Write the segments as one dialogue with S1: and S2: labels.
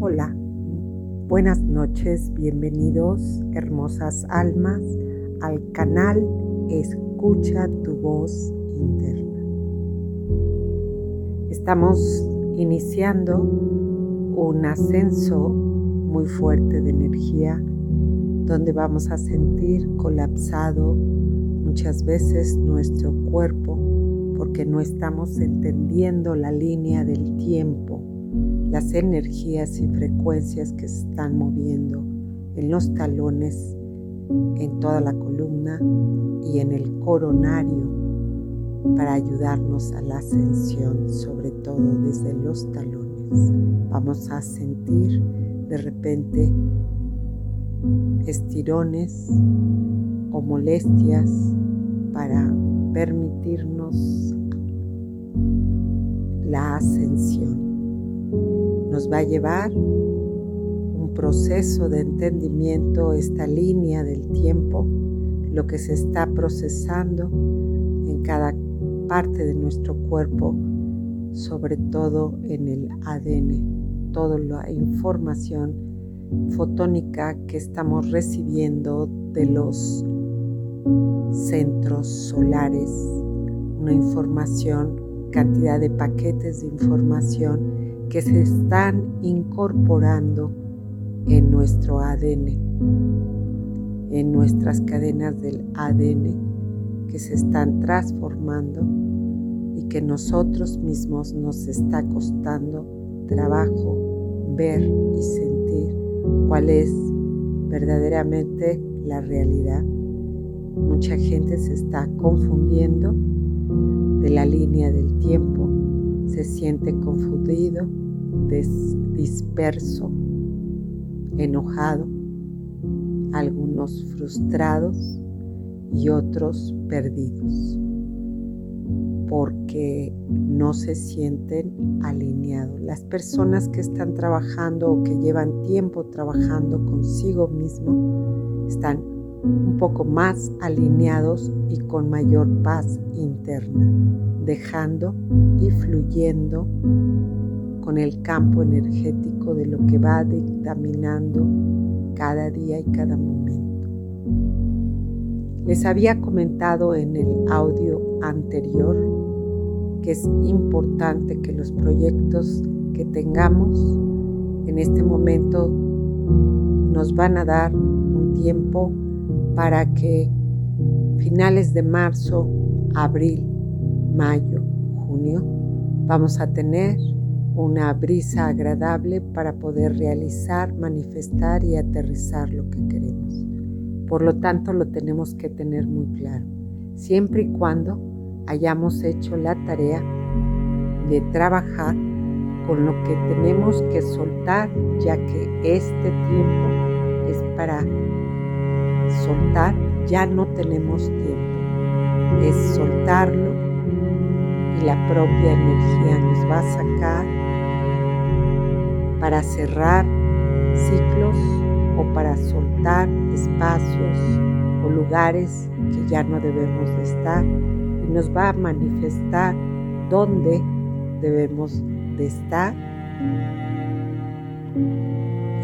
S1: Hola, buenas noches, bienvenidos hermosas almas al canal Escucha tu voz interna. Estamos iniciando un ascenso muy fuerte de energía donde vamos a sentir colapsado muchas veces nuestro cuerpo porque no estamos entendiendo la línea del tiempo las energías y frecuencias que se están moviendo en los talones, en toda la columna y en el coronario para ayudarnos a la ascensión, sobre todo desde los talones. Vamos a sentir de repente estirones o molestias para permitirnos la ascensión nos va a llevar un proceso de entendimiento, esta línea del tiempo, lo que se está procesando en cada parte de nuestro cuerpo, sobre todo en el ADN, toda la información fotónica que estamos recibiendo de los centros solares, una información, cantidad de paquetes de información que se están incorporando en nuestro ADN, en nuestras cadenas del ADN que se están transformando y que nosotros mismos nos está costando trabajo ver y sentir cuál es verdaderamente la realidad. Mucha gente se está confundiendo de la línea del tiempo se siente confundido, disperso, enojado, algunos frustrados y otros perdidos, porque no se sienten alineados. Las personas que están trabajando o que llevan tiempo trabajando consigo mismo están un poco más alineados y con mayor paz interna dejando y fluyendo con el campo energético de lo que va dictaminando cada día y cada momento. Les había comentado en el audio anterior que es importante que los proyectos que tengamos en este momento nos van a dar un tiempo para que finales de marzo, abril, mayo, junio, vamos a tener una brisa agradable para poder realizar, manifestar y aterrizar lo que queremos. Por lo tanto, lo tenemos que tener muy claro, siempre y cuando hayamos hecho la tarea de trabajar con lo que tenemos que soltar, ya que este tiempo es para soltar, ya no tenemos tiempo, es soltarlo y la propia energía nos va a sacar para cerrar ciclos o para soltar espacios o lugares que ya no debemos de estar. Y nos va a manifestar dónde debemos de estar.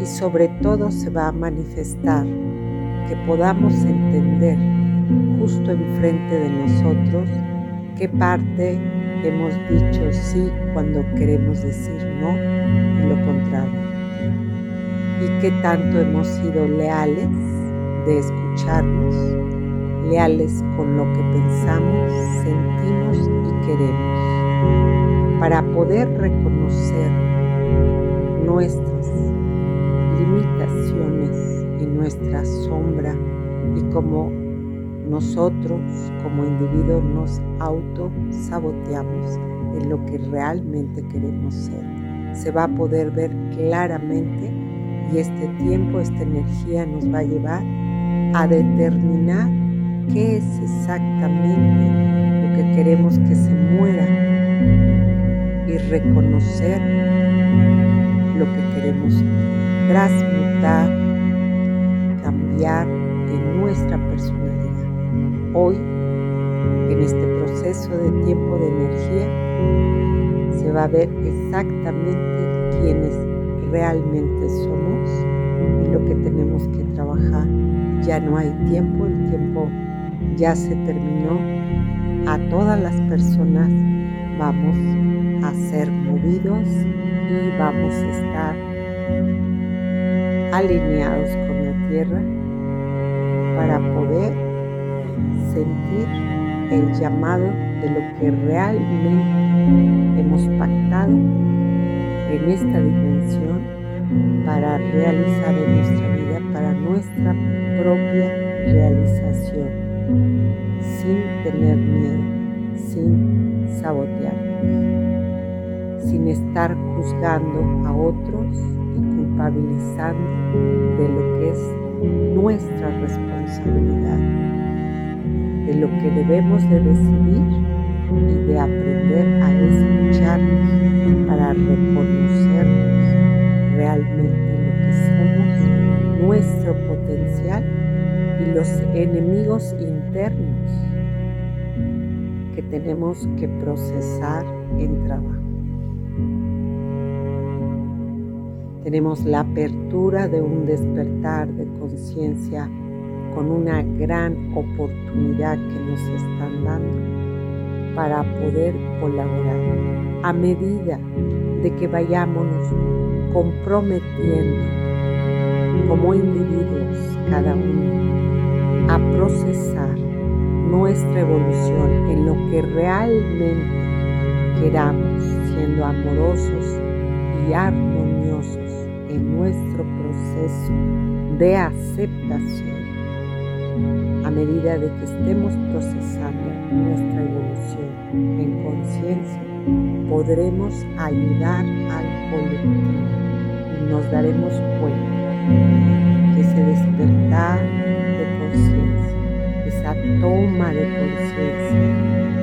S1: Y sobre todo se va a manifestar que podamos entender justo enfrente de nosotros qué parte hemos dicho sí cuando queremos decir no y lo contrario. Y qué tanto hemos sido leales de escucharnos, leales con lo que pensamos, sentimos y queremos, para poder reconocer nuestras limitaciones y nuestra sombra y cómo nosotros como individuos nos auto-saboteamos en lo que realmente queremos ser. Se va a poder ver claramente y este tiempo, esta energía nos va a llevar a determinar qué es exactamente lo que queremos que se muera y reconocer lo que queremos transmutar, cambiar en nuestra personalidad hoy, en este proceso de tiempo de energía, se va a ver exactamente quiénes realmente somos y lo que tenemos que trabajar. Ya no hay tiempo, el tiempo ya se terminó. A todas las personas vamos a ser movidos y vamos a estar alineados con la tierra para poder sentir el llamado de lo que realmente hemos pactado en esta dimensión para realizar en nuestra vida, para nuestra propia realización, sin tener miedo, sin sabotear, sin estar juzgando a otros y culpabilizando de lo que es nuestra responsabilidad, de lo que debemos de decidir y de aprender a escucharnos para reconocernos realmente lo que somos, nuestro potencial y los enemigos internos que tenemos que procesar en trabajo. Tenemos la apertura de un despertar de conciencia con una gran oportunidad que nos están dando para poder colaborar. A medida de que vayámonos comprometiendo como individuos cada uno a procesar nuestra evolución en lo que realmente queramos, siendo amorosos y armoniosos en nuestro proceso de aceptación, a medida de que estemos procesando nuestra evolución en conciencia, podremos ayudar al colectivo y nos daremos cuenta que ese despertar de conciencia, esa toma de conciencia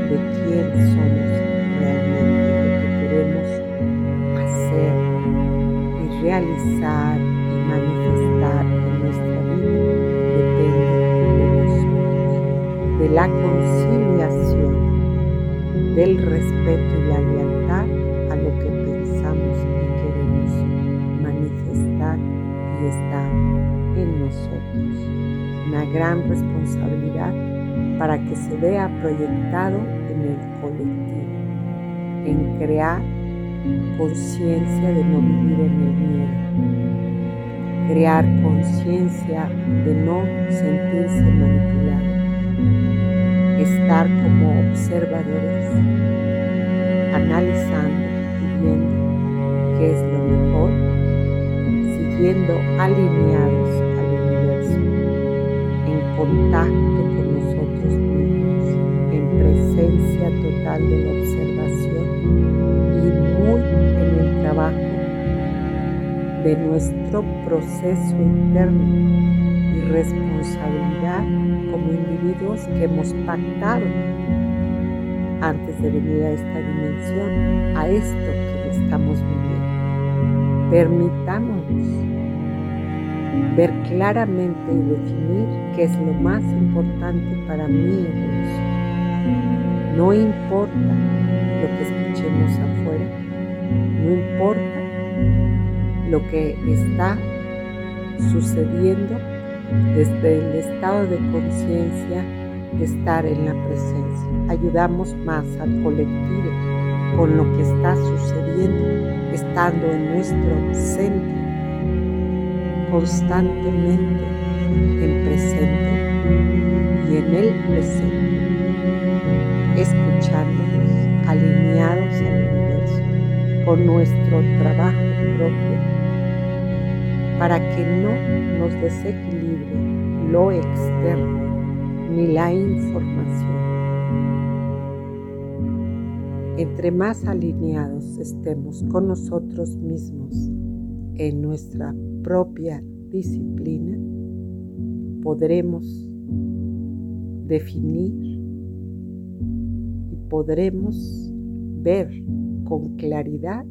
S1: de quién somos realmente, lo que queremos hacer realizar y manifestar en nuestra vida de la conciliación, del respeto y la lealtad a lo que pensamos y queremos manifestar y estar en nosotros. Una gran responsabilidad para que se vea proyectado en el colectivo, en crear conciencia de no vivir en el miedo, crear conciencia de no sentirse manipulado, estar como observadores, analizando y viendo qué es lo mejor, siguiendo alineados al universo, en contacto con nosotros mismos, en presencia total de la observación en el trabajo de nuestro proceso interno. y responsabilidad como individuos que hemos pactado antes de venir a esta dimensión, a esto que estamos viviendo. Permitámonos ver claramente y definir qué es lo más importante para mi evolución. No importa lo que escuchemos afuera, no importa lo que está sucediendo desde el estado de conciencia de estar en la presencia. Ayudamos más al colectivo con lo que está sucediendo, estando en nuestro centro, constantemente en presente y en el presente, escuchándonos, alineados al universo con nuestro trabajo propio para que no nos desequilibre lo externo ni la información. Entre más alineados estemos con nosotros mismos en nuestra propia disciplina, podremos definir y podremos ver con claridad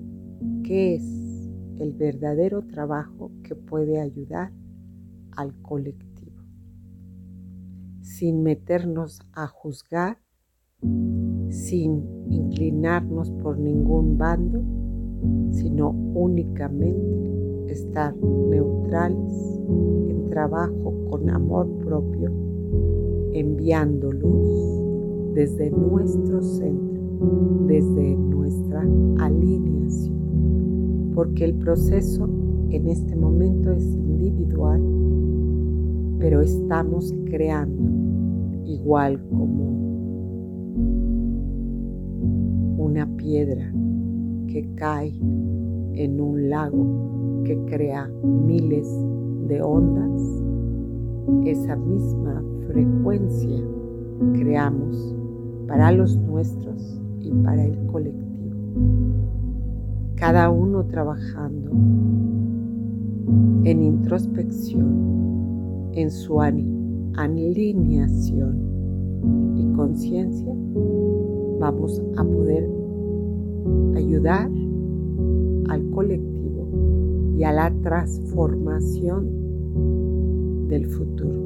S1: qué es el verdadero trabajo que puede ayudar al colectivo, sin meternos a juzgar, sin inclinarnos por ningún bando, sino únicamente estar neutrales en trabajo con amor propio, enviando luz desde nuestro centro, desde nuestra alineación, porque el proceso en este momento es individual, pero estamos creando igual como una piedra que cae en un lago que crea miles de ondas, esa misma frecuencia creamos para los nuestros y para el colectivo. Cada uno trabajando en introspección, en su alineación y conciencia, vamos a poder ayudar al colectivo y a la transformación del futuro.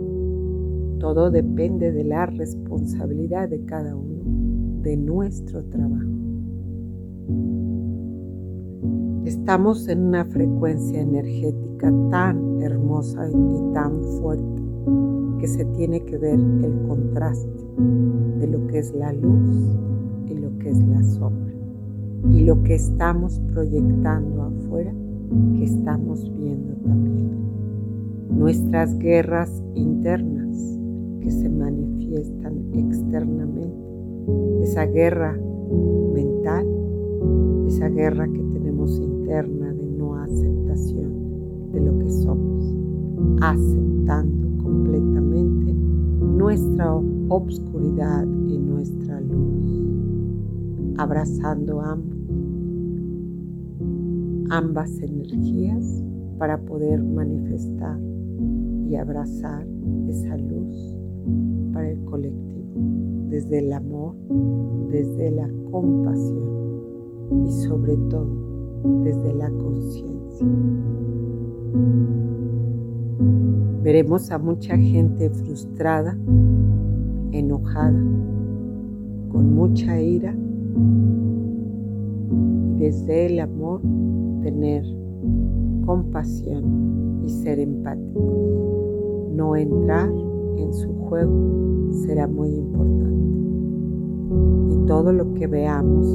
S1: Todo depende de la responsabilidad de cada uno, de nuestro trabajo. Estamos en una frecuencia energética tan hermosa y tan fuerte que se tiene que ver el contraste de lo que es la luz y lo que es la sombra y lo que estamos proyectando afuera que estamos viendo también. Nuestras guerras internas que se manifiestan externamente, esa guerra mental, esa guerra que tenemos interna de no aceptación de lo que somos, aceptando completamente nuestra obscuridad y nuestra luz, abrazando ambos ambas energías para poder manifestar y abrazar esa luz para el colectivo, desde el amor, desde la compasión y sobre todo desde la conciencia. Veremos a mucha gente frustrada, enojada, con mucha ira y desde el amor tener compasión y ser empáticos. No entrar en su juego será muy importante. Y todo lo que veamos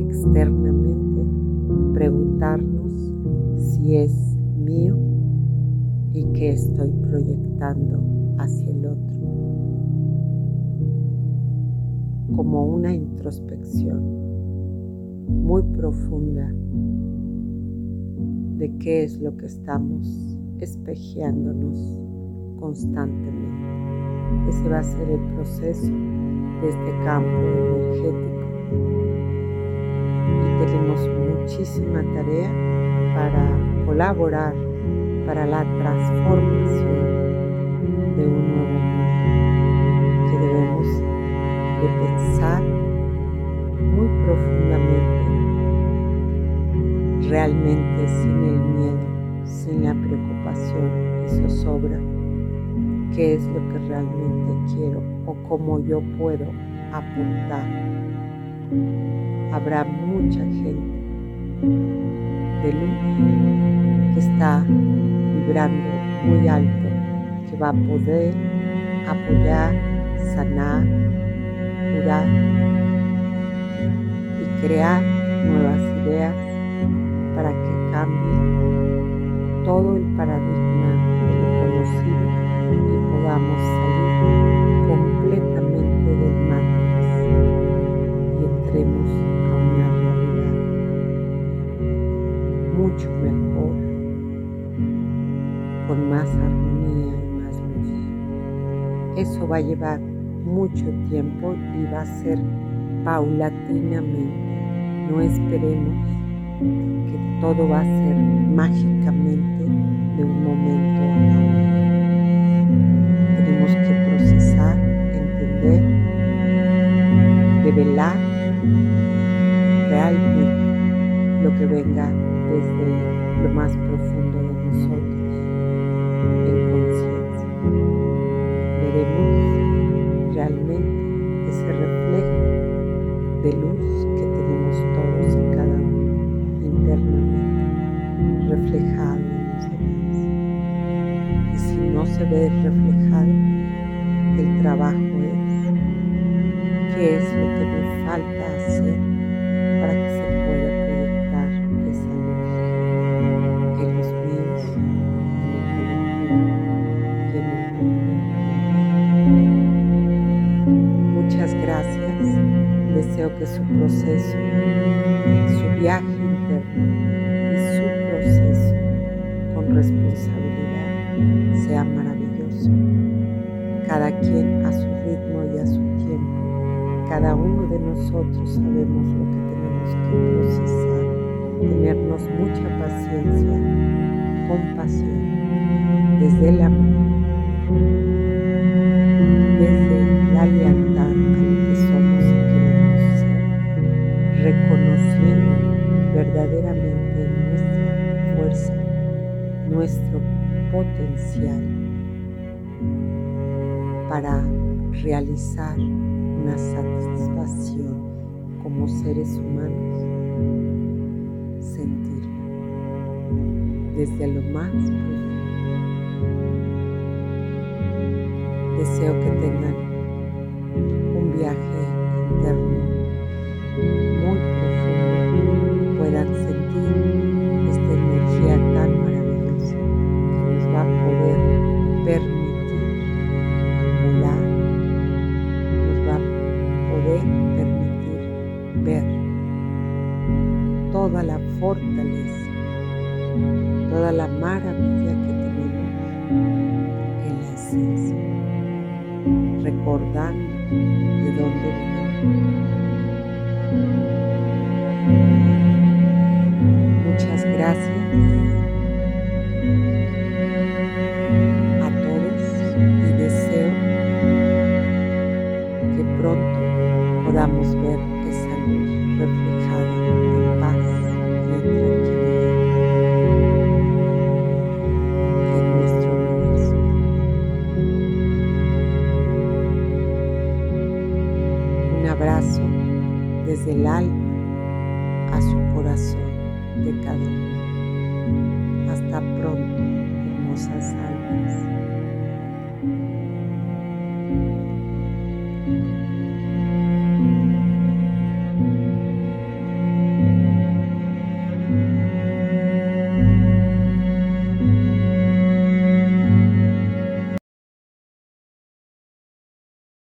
S1: externamente, preguntarnos si es mío y qué estoy proyectando hacia el otro. Como una introspección muy profunda de qué es lo que estamos espejeándonos constantemente. Ese va a ser el proceso de este campo energético. Y tenemos muchísima tarea para colaborar para la transformación de un nuevo mundo que debemos de pensar muy profundamente realmente sin el miedo, sin la preocupación y zozobra, qué es lo que realmente quiero o cómo yo puedo apuntar. Habrá mucha gente de luz que está vibrando muy alto, que va a poder apoyar, sanar, curar y crear nuevas ideas para que cambie todo el paradigma de lo conocido Eso va a llevar mucho tiempo y va a ser paulatinamente. No esperemos que todo va a ser mágicamente de luz que tenemos todos y cada uno internamente reflejado en los demás. Y si no se ve reflejado, Cada uno de nosotros sabemos lo que tenemos que procesar. Tenernos mucha paciencia, compasión, desde el amor, desde la lealtad a lo que somos y queremos ser, reconociendo verdaderamente nuestra fuerza, nuestro potencial para realizar una satisfacción como seres humanos, sentir desde lo más profundo. Deseo que tengan fortaleza, toda la maravilla que tenemos en la esencia, recordando de dónde venimos. Muchas gracias a todos y deseo que pronto podamos ver desde el alma a su corazón de cada uno. Hasta pronto, hermosas almas.